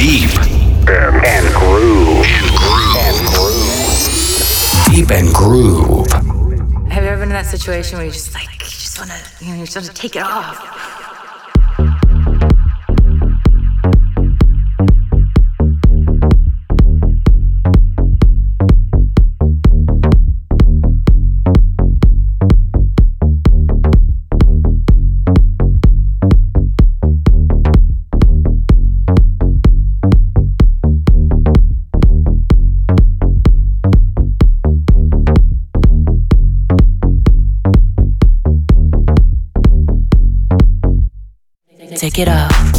Deep and, and groove. And groove. And groove. Deep and groove. Have you ever been in that situation where you just like you just wanna you know you just wanna take it off? Break it off.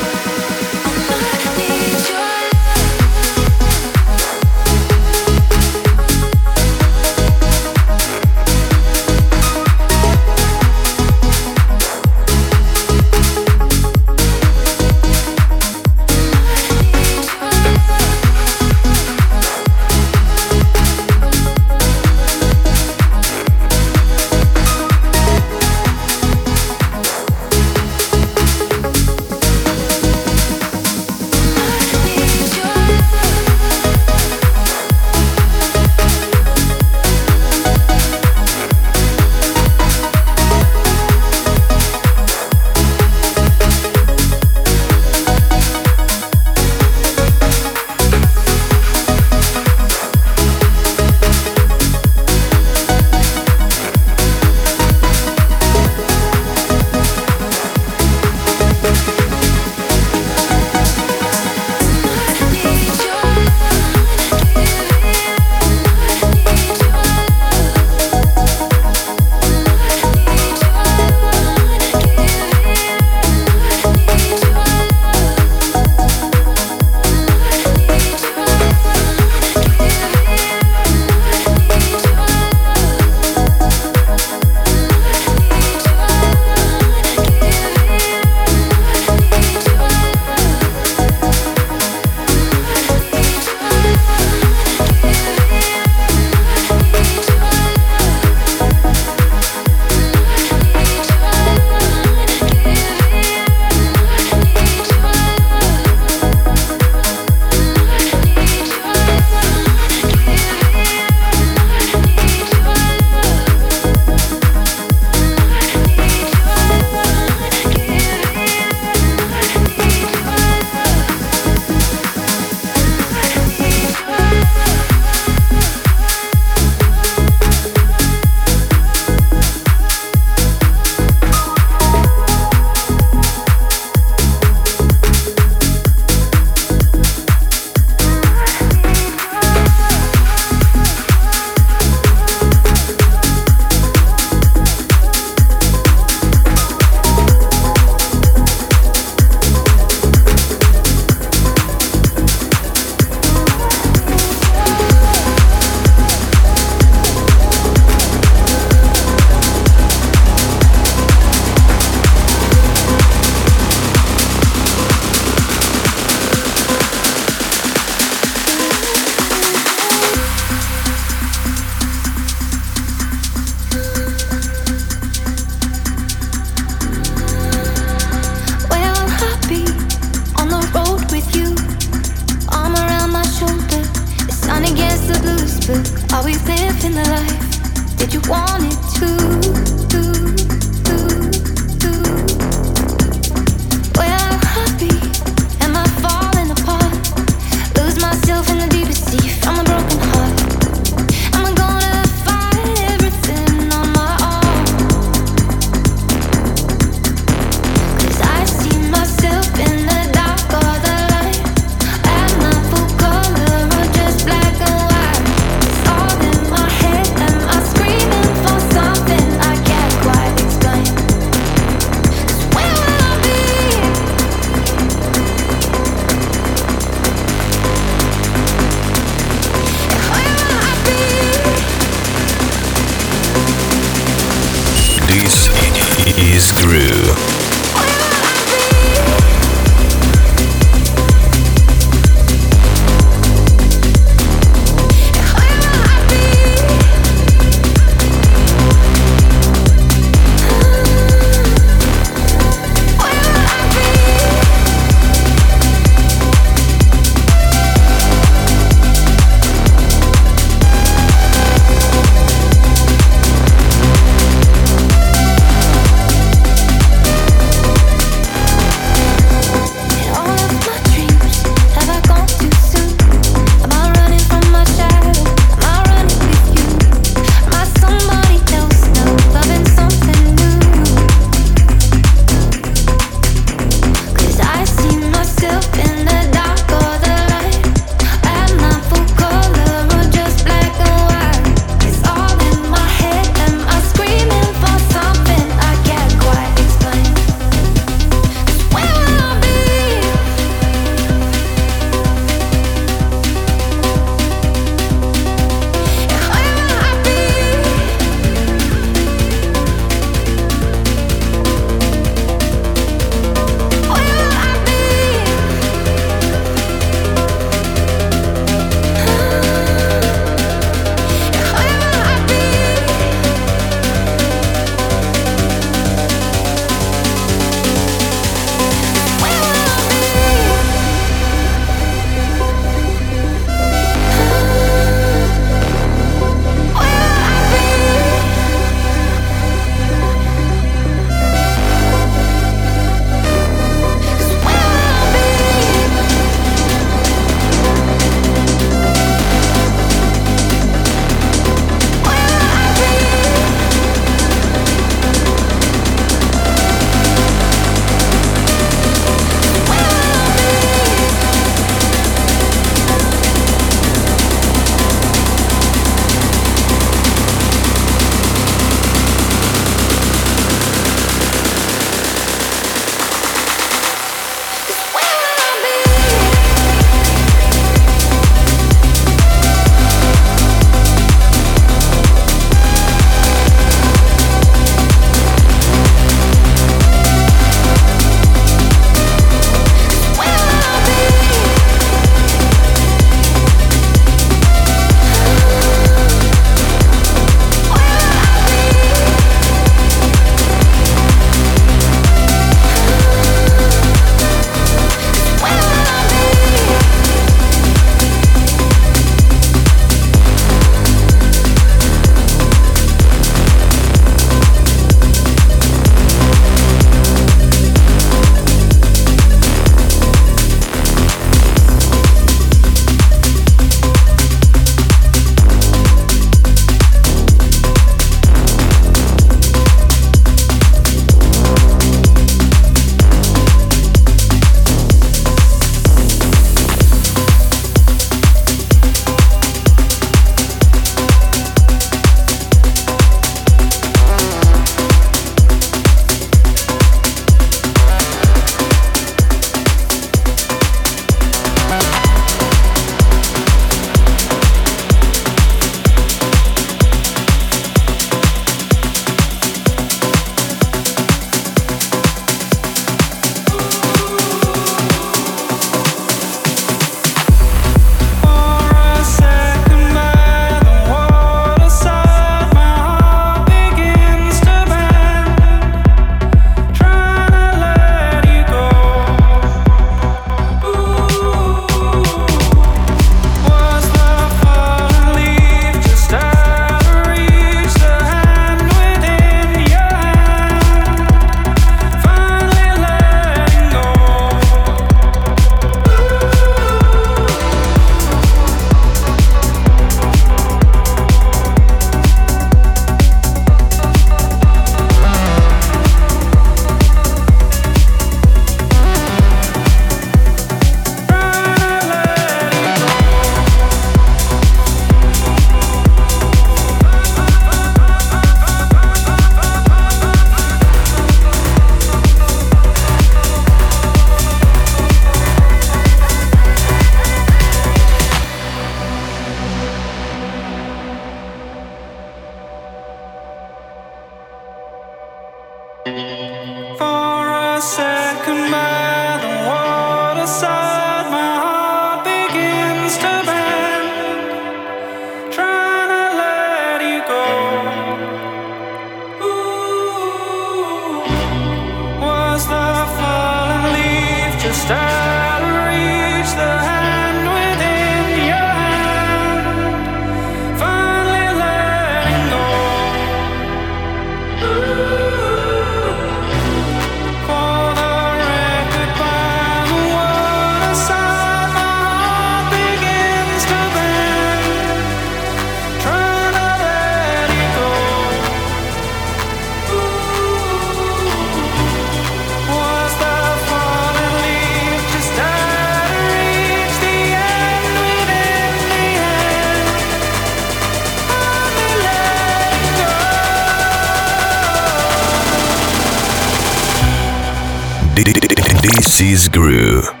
DC's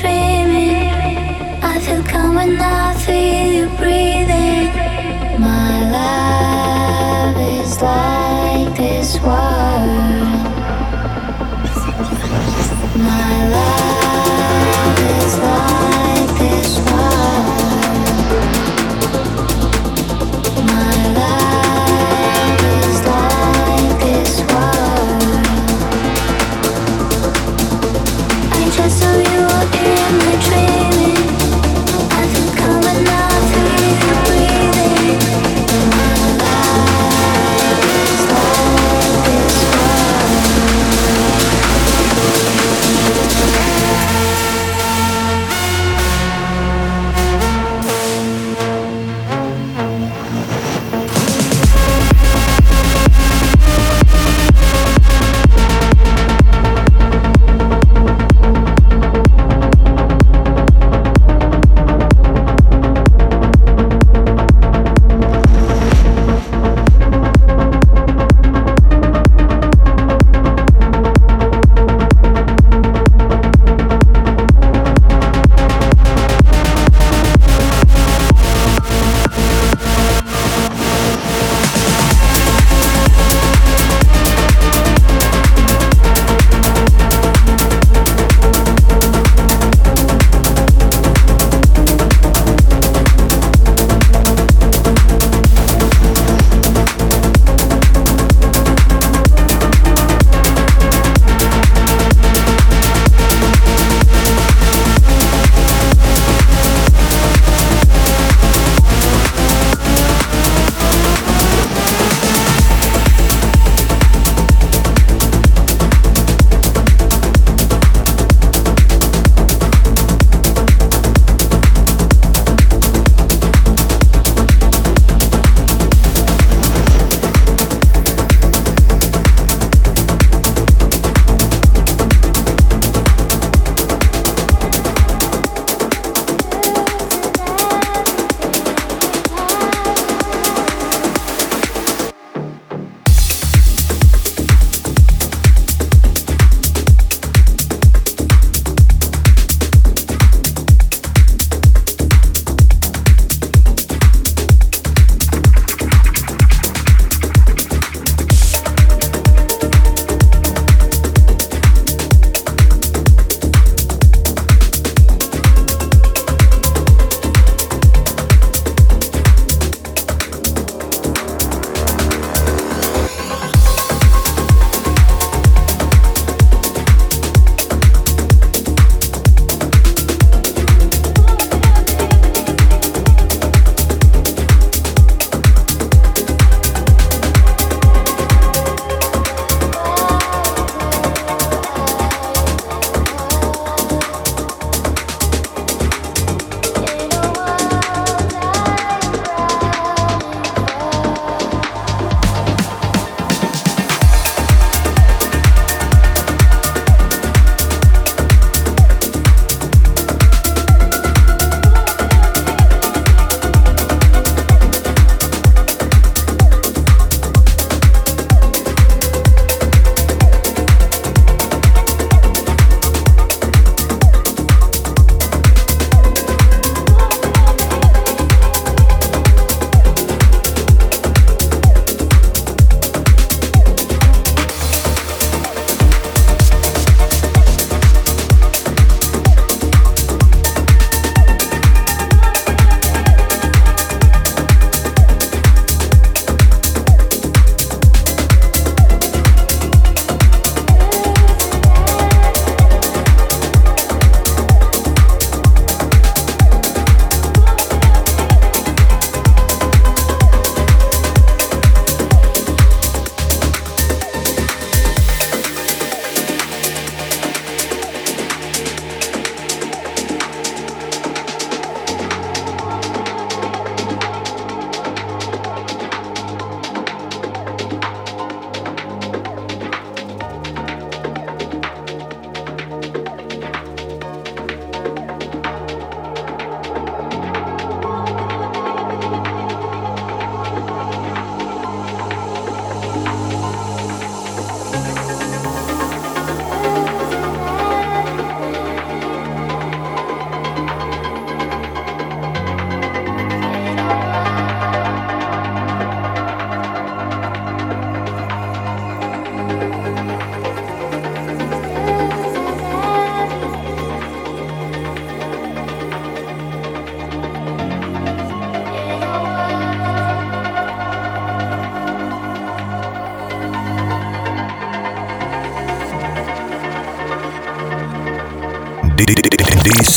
Groove. I feel coming out for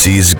This is